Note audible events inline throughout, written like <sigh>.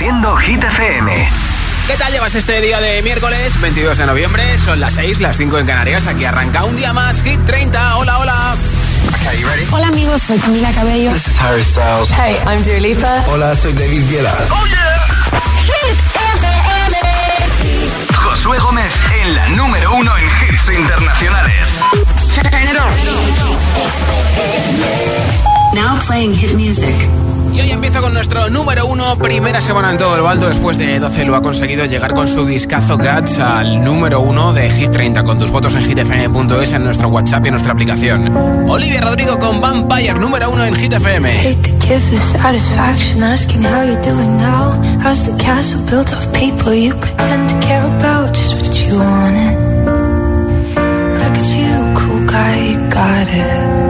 Haciendo Hit FM. ¿Qué tal llevas este día de miércoles 22 de noviembre? Son las 6, las 5 en Canarias. Aquí arranca un día más. Hit 30. Hola, hola. Hola amigos, soy Camila Cabello. This is Harry Styles. Hey, I'm Dua Lipa. Hola, soy David Guetta. ¡Oh, yeah! Hit FM. Josué Gómez en la número uno en hits internacionales. Now playing hit music. Y hoy empiezo con nuestro número uno, primera semana en todo el baldo. Después de 12 lo ha conseguido llegar con su discazo Guts al número uno de Hit 30 con tus votos en hitfm.es en nuestro WhatsApp y en nuestra aplicación. Olivia Rodrigo con Vampire, número uno en Hit FM. got it.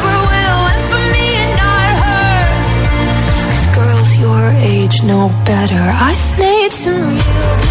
your age know better. I've made some real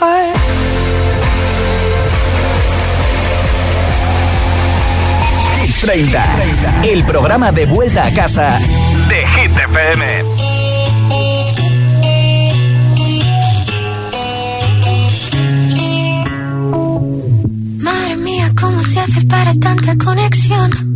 Vampire. Hit 30. El programa de vuelta a casa de Hit FM. Madre mía, ¿cómo se hace para tanta conexión?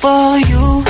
for you.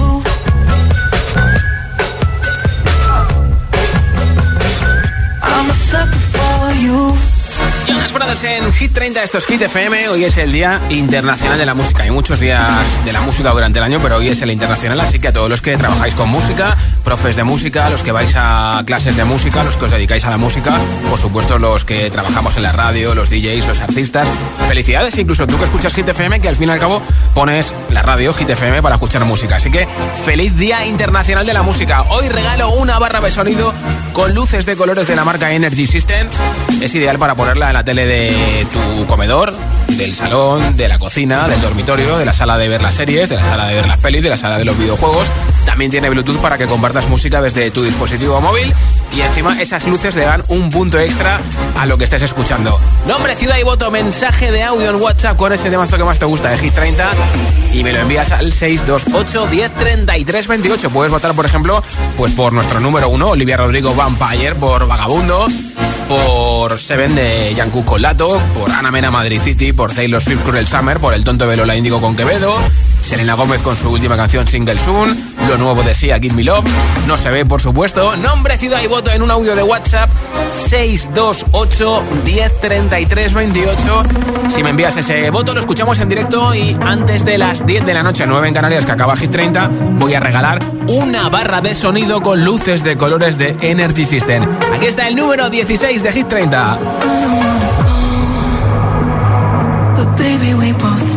you Jonas Brothers en Hit 30, esto es Hit FM. Hoy es el Día Internacional de la Música. Hay muchos días de la música durante el año, pero hoy es el internacional. Así que a todos los que trabajáis con música, profes de música, los que vais a clases de música, los que os dedicáis a la música, por supuesto, los que trabajamos en la radio, los DJs, los artistas. Felicidades, incluso tú que escuchas Hit FM, que al fin y al cabo pones la radio Hit FM para escuchar música. Así que feliz Día Internacional de la Música. Hoy regalo una barra de sonido con luces de colores de la marca Energy System. Es ideal para ponerla en la tele de tu comedor, del salón, de la cocina, del dormitorio, de la sala de ver las series, de la sala de ver las pelis, de la sala de los videojuegos. También tiene Bluetooth para que compartas música desde tu dispositivo móvil y encima esas luces le dan un punto extra a lo que estés escuchando. Nombre, ciudad y voto, mensaje de audio en WhatsApp con ese temazo que más te gusta de Hit 30 y me lo envías al 628 10 28. Puedes votar, por ejemplo, pues por nuestro número uno, Olivia Rodrigo Vampire, por Vagabundo, por Seven de Yanku Colato, por Ana Mena Madrid City, por Taylor Swift Cruel Summer, por El Tonto Velola Índigo con Quevedo, Selena Gómez con su última canción Single Soon, lo nuevo de Sia Give Me Love, no se ve por supuesto, nombre, ciudad y voto en un audio de WhatsApp 628 1033 28. Si me envías ese voto lo escuchamos en directo y antes de las 10 de la noche, 9 en Canarias que acaba Hit 30, voy a regalar una barra de sonido con luces de colores de Energy System. Aquí está el número 16 de 30. But baby, we both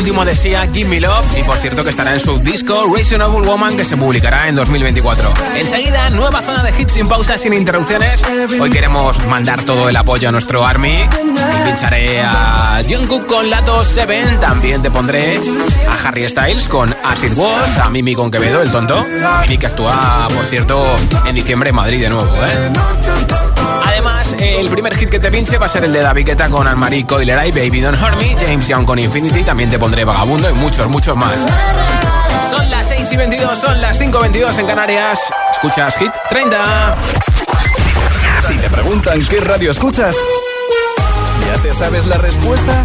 último de Sia, Give Me Love. Y por cierto que estará en su disco Reasonable Woman que se publicará en 2024. Enseguida, nueva zona de hits sin pausas, sin interrupciones. Hoy queremos mandar todo el apoyo a nuestro Army. Pincharé a Jungkook con Lato 7. También te pondré a Harry Styles con Acid Wash, a Mimi con Quevedo, el tonto. Y que actúa, por cierto, en diciembre en Madrid de nuevo, ¿eh? El primer hit que te pinche va a ser el de David Guetta con Anne-Marie Coiler y Baby Don't Hurt Me, James Young con Infinity, también te pondré Vagabundo y muchos, muchos más. Son las 6 y 22, son las 5 y 22 en Canarias. Escuchas Hit 30. Si te preguntan qué radio escuchas, ¿ya te sabes la respuesta?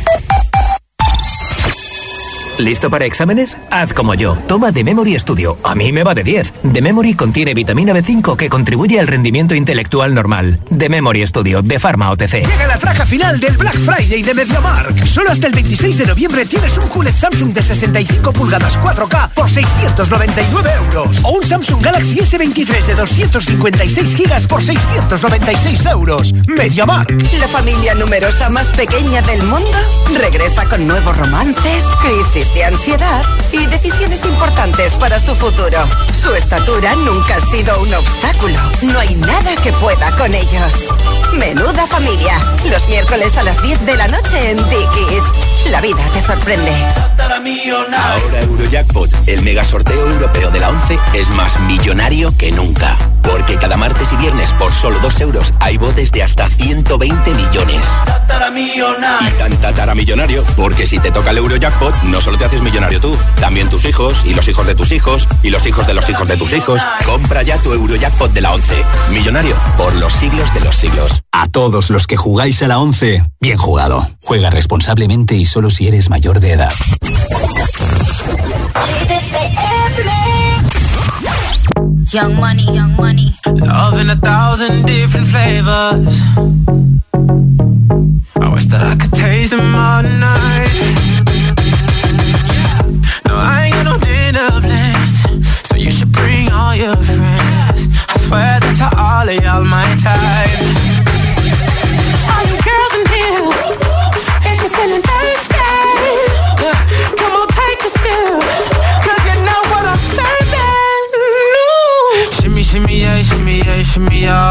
¿Listo para exámenes? Haz como yo. Toma The Memory Studio. A mí me va de 10. The Memory contiene vitamina B5 que contribuye al rendimiento intelectual normal. The Memory Studio de Pharma OTC. Llega la traja final del Black Friday de MediaMark. Solo hasta el 26 de noviembre tienes un QLED Samsung de 65 pulgadas 4K por 699 euros. O un Samsung Galaxy S23 de 256 gigas por 696 euros. MediaMark. La familia numerosa más pequeña del mundo regresa con nuevos romances, crisis de ansiedad y decisiones importantes para su futuro. Su estatura nunca ha sido un obstáculo. No hay nada que pueda con ellos. Menuda familia. Los miércoles a las 10 de la noche en Dickies. La vida te sorprende. Ahora Eurojackpot, el mega sorteo europeo de la 11, es más millonario que nunca. Porque cada martes y viernes por solo 2 euros hay botes de hasta 120 millones. Y tan tataramillonario, porque si te toca el Eurojackpot, no solo te haces millonario tú, también tus hijos, y los hijos de tus hijos, y los hijos de los hijos de tus hijos. Compra ya tu Eurojackpot de la 11. Millonario por los siglos de los siglos. A todos los que jugáis a la 11, bien jugado. Juega responsablemente y solo si eres mayor de edad. Young money, young money. Love in a thousand different flavors. I wish that I could taste them all night. Your friends. I swear that to all of y'all my type. All you girls in here, if you're feeling thirsty, come on, take a sip. Cause you know what I'm serving. No. Shimmy, shimmy, yeah, shimmy, yeah, shimmy, yeah.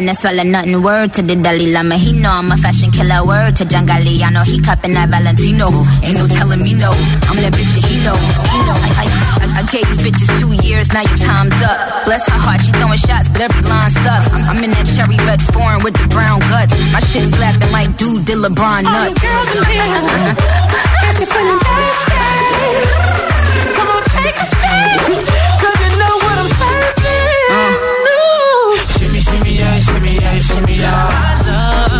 No swallow nothing. Word to the Dalai Lama. He know I'm a fashion killer. Word to John Galliano. He cupping that Valentino. Ain't no telling me no. I'm that bitch that he know. He know. I, I, I, I gave these bitches two years. Now your time's up. Bless her heart. She throwing shots, but every line sucks. I'm, I'm in that cherry red foreign with the brown guts. My shit slapping like dude did LeBron nuts. All you girls in here, <laughs> if you're feeling thirsty, come on, take a sip. Cause you know what I'm serving. No. Drinks,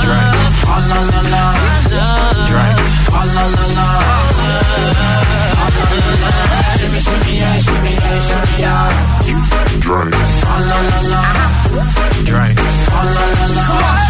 Drink. La la la. Drink. La la la. Shimmy shimmy yeah, shimmy yeah, shimmy yeah. Drink. La la la. Drink. Ah la la la.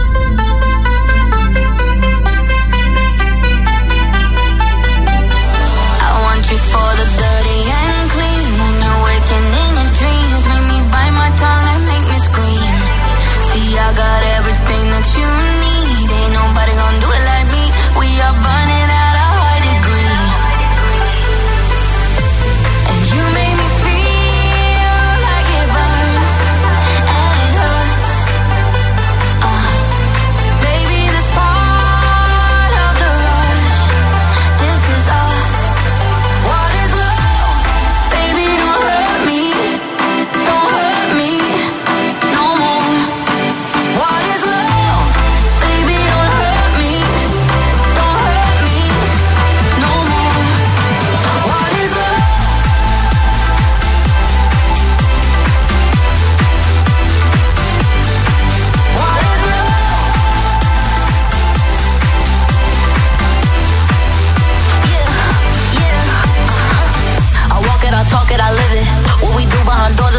want you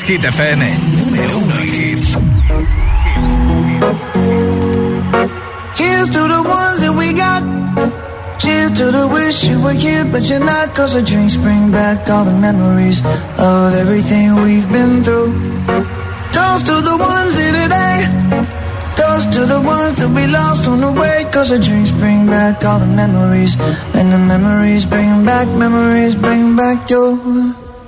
es, Hit FM. Número uno en hits. Here's to the ones that we got. Cheers to the wish you were here, but you're not. Cause the drinks bring back all the memories of everything we've been through. Toast to the ones here today. Toast to the ones that we lost on the way. Cause the drinks bring back all the memories. And the memories bring back, memories bring back your.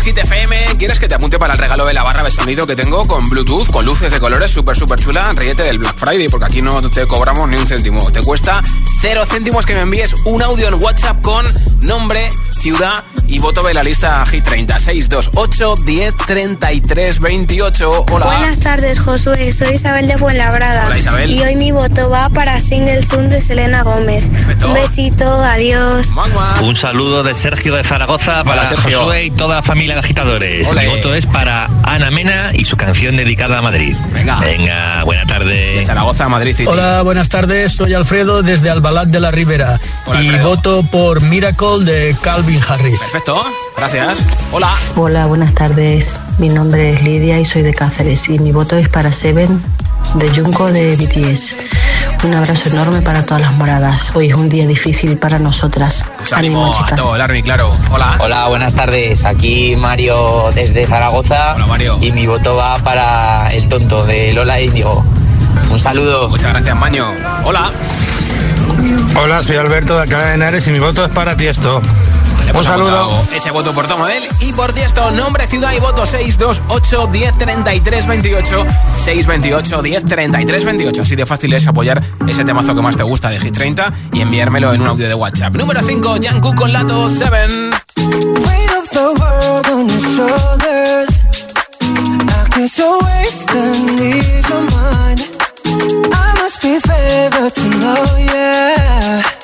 es FM. ¿Quieres que te apunte para el regalo de la barra de sonido que tengo con Bluetooth, con luces de colores súper, súper chula? Ríete del Black Friday porque aquí no te cobramos ni un céntimo. Te cuesta cero céntimos que me envíes un audio en WhatsApp con nombre ciudad y voto de la lista Hit 30 628 10 33 28. Hola. Buenas tardes, Josué. Soy Isabel de Fuenlabrada. Hola, Isabel. Y hoy mi voto va para Single Soon de Selena Gómez. Un besito, adiós. Un saludo de Sergio de Zaragoza para Sergio. Josué y toda la familia de agitadores. Ole. Mi voto es para Ana Mena y su canción dedicada a Madrid. Venga. Venga, buena tarde. Zaragoza, Madrid City. Hola, buenas tardes. Soy Alfredo desde Albalat de la Ribera Hola, y Alfredo. voto por Miracle de Calvin Harris. Perfecto, gracias. Hola. Hola, buenas tardes. Mi nombre es Lidia y soy de Cáceres y mi voto es para Seven de Junko de BTS. Un abrazo enorme para todas las moradas. Hoy es un día difícil para nosotras. Mucho ánimo Ánimo, a chicas. todo el Army, claro. Hola. Hola, buenas tardes. Aquí Mario desde Zaragoza. Y mi voto va para el tonto de Lola Índigo. Un saludo. Muchas gracias, Maño. Hola. Hola, soy Alberto de Alcalá de Henares y mi voto es para Tiesto. Hemos Un saludo. Ese voto por Tomo de él y por ti esto, nombre, ciudad y voto 628 10 33 28 628 10 33 28. Así de fácil es apoyar ese temazo que más te gusta de Hit 30 y enviármelo en un audio de WhatsApp. Número 5, Jungkook con Lato 7. Weight of the world on your shoulders. I can't your waist and ease your mind. I must be favored to know, yeah.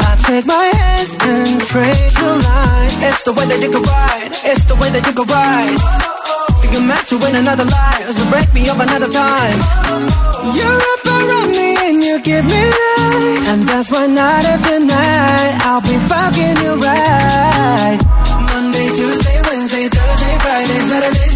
I take my hands and trace your lines. It's the way that you can ride. It's the way that you can ride. Think you're meant to win another life, so break me up another time. You're up around me and you give me life, and that's why night after night I'll be fucking you right. Monday, Tuesday, Wednesday, Thursday, Friday, Saturday,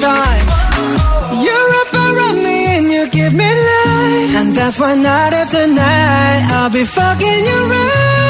time. You're up around me and you give me life. And that's why night after night I'll be fucking you right.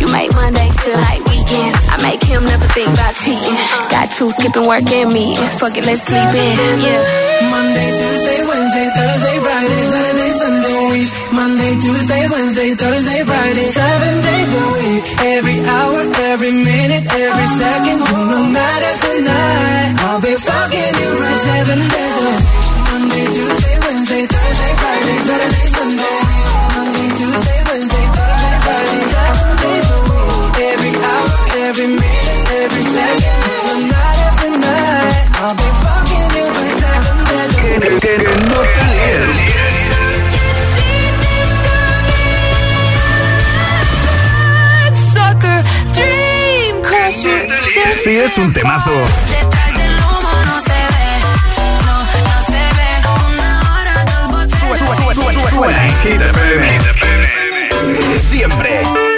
You make Mondays feel like weekends. I make him never think about cheating. Got you skipping work and me. Fuck it, let's sleep in. Yeah. Monday, Tuesday, Wednesday, Thursday, Friday, Saturday, Sunday. Week. Monday, Tuesday, Wednesday, Thursday, Friday, seven days a week. Every hour, every minute, every second. Know, night after night, I'll be fucking you right seven days a week. Hora, dos botellas. Suena en Hit FM. Siempre.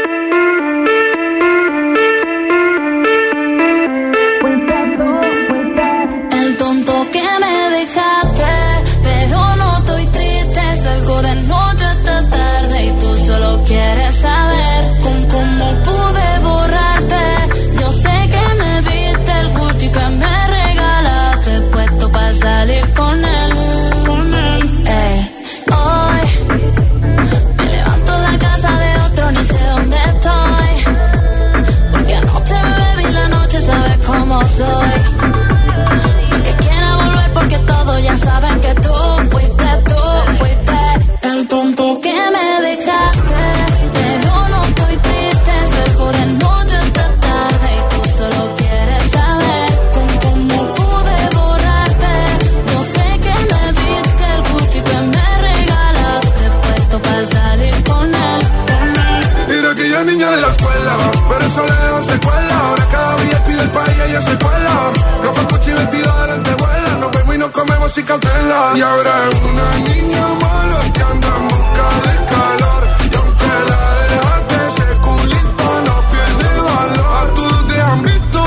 secuela. No fue cuchi vestido de la. Nos vemos y nos comemos sin cautela. Y ahora es una niña mala que anda en busca de calor. Y aunque la dejaste, ese culito no pierde valor. A todos te han visto.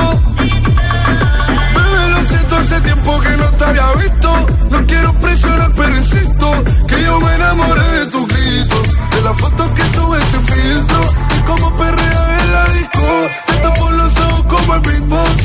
Bebé, lo siento, hace tiempo que no te había visto. No quiero presionar, pero insisto. Que yo me enamoré de tus gritos. De las fotos que subes sin filtro. Y como perrea en la disco. Te por los ojos como el beatbox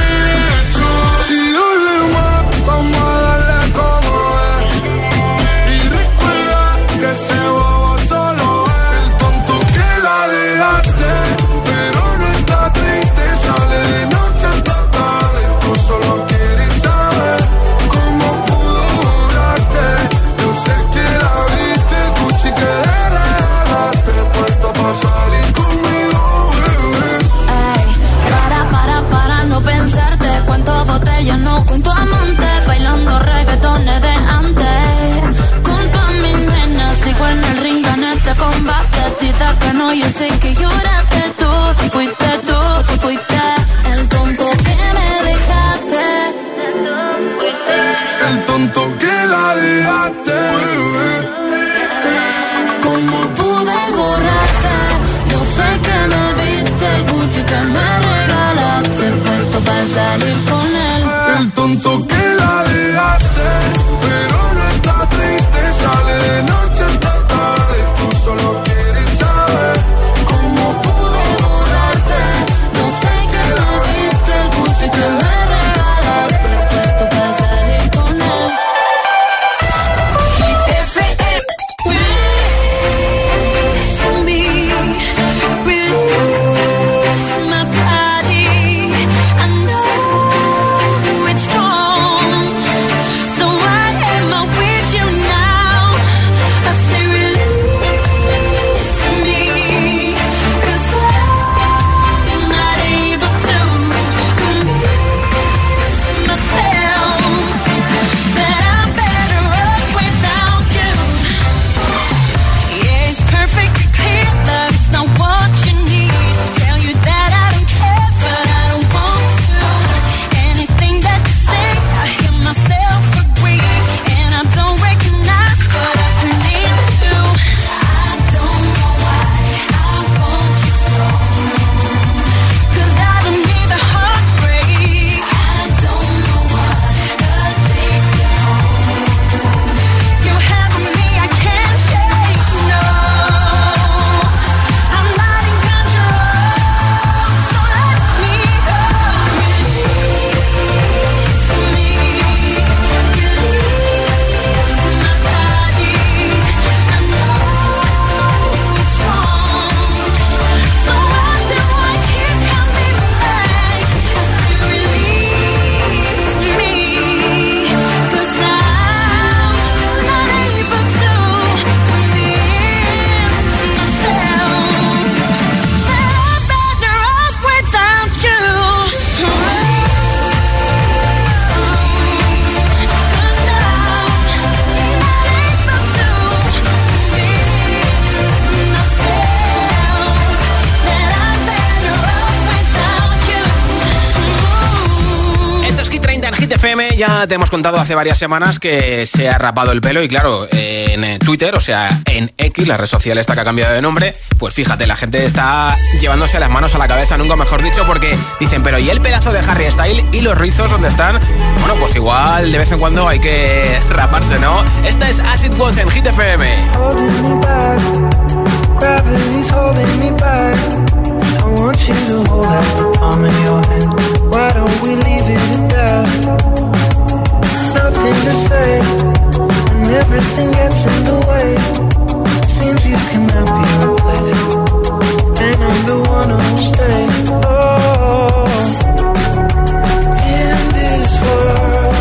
Ya te hemos contado hace varias semanas que se ha rapado el pelo y claro, en eh, Twitter, o sea, en X, la red social esta que ha cambiado de nombre, pues fíjate, la gente está llevándose las manos a la cabeza, nunca mejor dicho, porque dicen, pero ¿y el pedazo de Harry Style y los rizos dónde están? Bueno, pues igual de vez en cuando hay que raparse, ¿no? Esta es Acid Was en Hit FM. hold out the palm of that? To say, and everything gets in the way. Seems you cannot be replaced, and I'm the one who'll stay. Oh, in this world,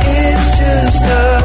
it's just us.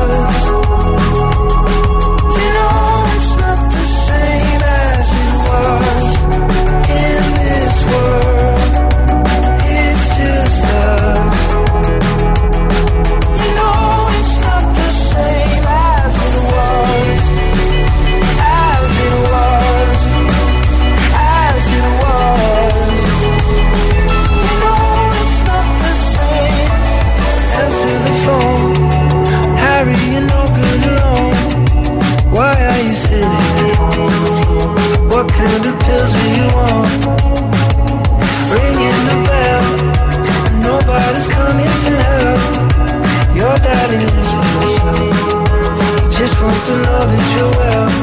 myself. He just wants to know that you're well.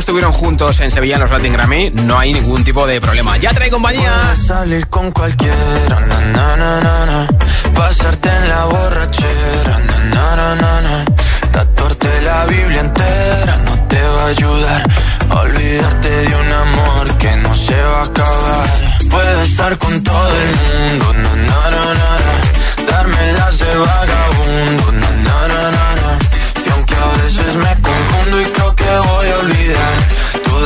estuvieron juntos en Sevilla en los Latin Grammy, no hay ningún tipo de problema. Ya trae compañía. Puedes salir con cualquiera, na, na, na. Pasarte en la borrachera. Tatuarte la Biblia entera no te va a ayudar. Olvidarte de un amor que no se va a acabar. Puedes estar con todo el mundo. Darme las de vagabundo. Y aunque a veces me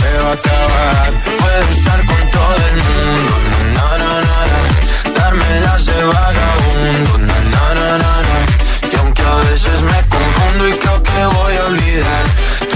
se va a acabar. Puedo estar con todo el mundo, na, na, na, na. Darme las de vagabundo, na, na, na, na, na. Y aunque a veces me confundo y creo que voy a olvidar,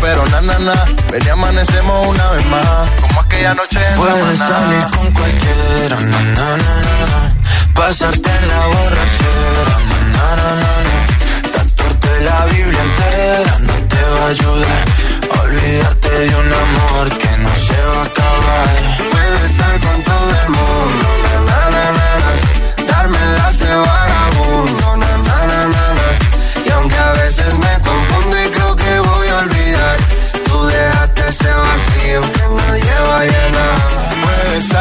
pero na, na, na. Ven y amanecemos una vez más, como aquella noche en Puedes salir con cualquiera, na, na, na, na. Pasarte en la borrachera, na, na, na, na, na. Tatuarte la Biblia entera no te va a ayudar. Olvidarte de un amor que no se va a acabar. Puedes estar con todo el mundo,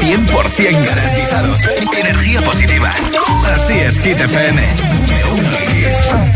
Hits 100% garantizados. Energía positiva. Así es, Hit FM. De uno al hit.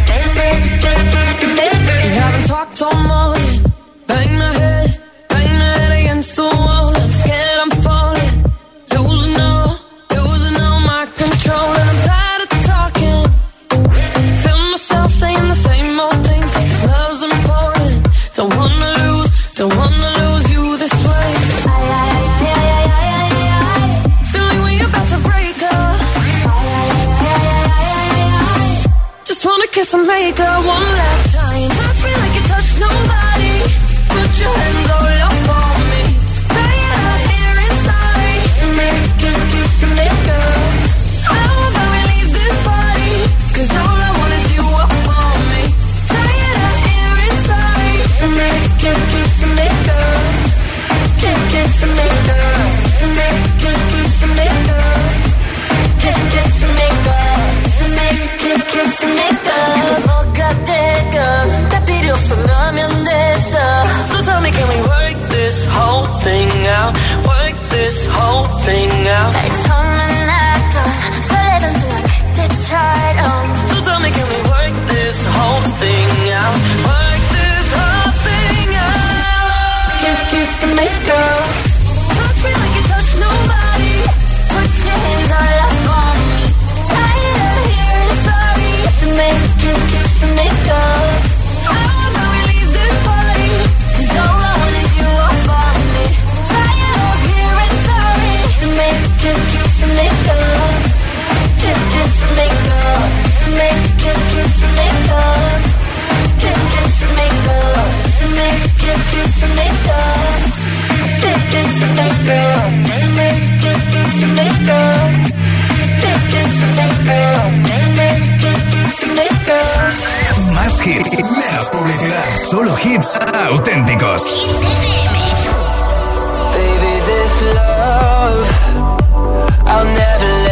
Kiss and make up one last time. Touch me like you touch nobody. Put your hands all up on Work this whole thing out. 날 처음 만났던 설레던 순간 그때처럼. So tell me can we work this whole thing out? Work this whole thing out. Kiss, kiss and make up. Touch me like you touch nobody. Put your hands all up on me. Tired of hearing sorry. Kiss and make, kiss, kiss and make up. Más hits, menos publicidad. Solo hits auténticos. Baby, this love, I'll never let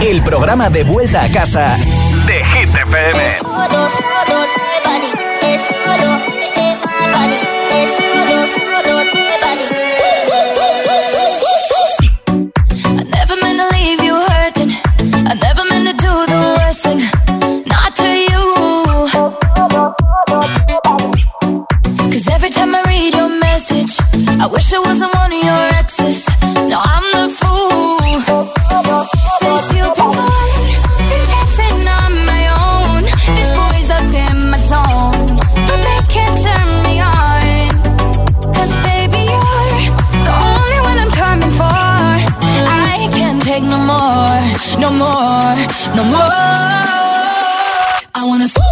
El programa de vuelta a casa de Hit FM. on the floor.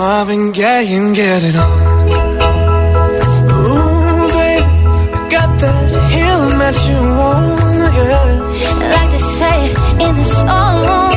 Marvin Gaye and get it on. Ooh, baby, I got that healing that you want, yeah. Like they say in the song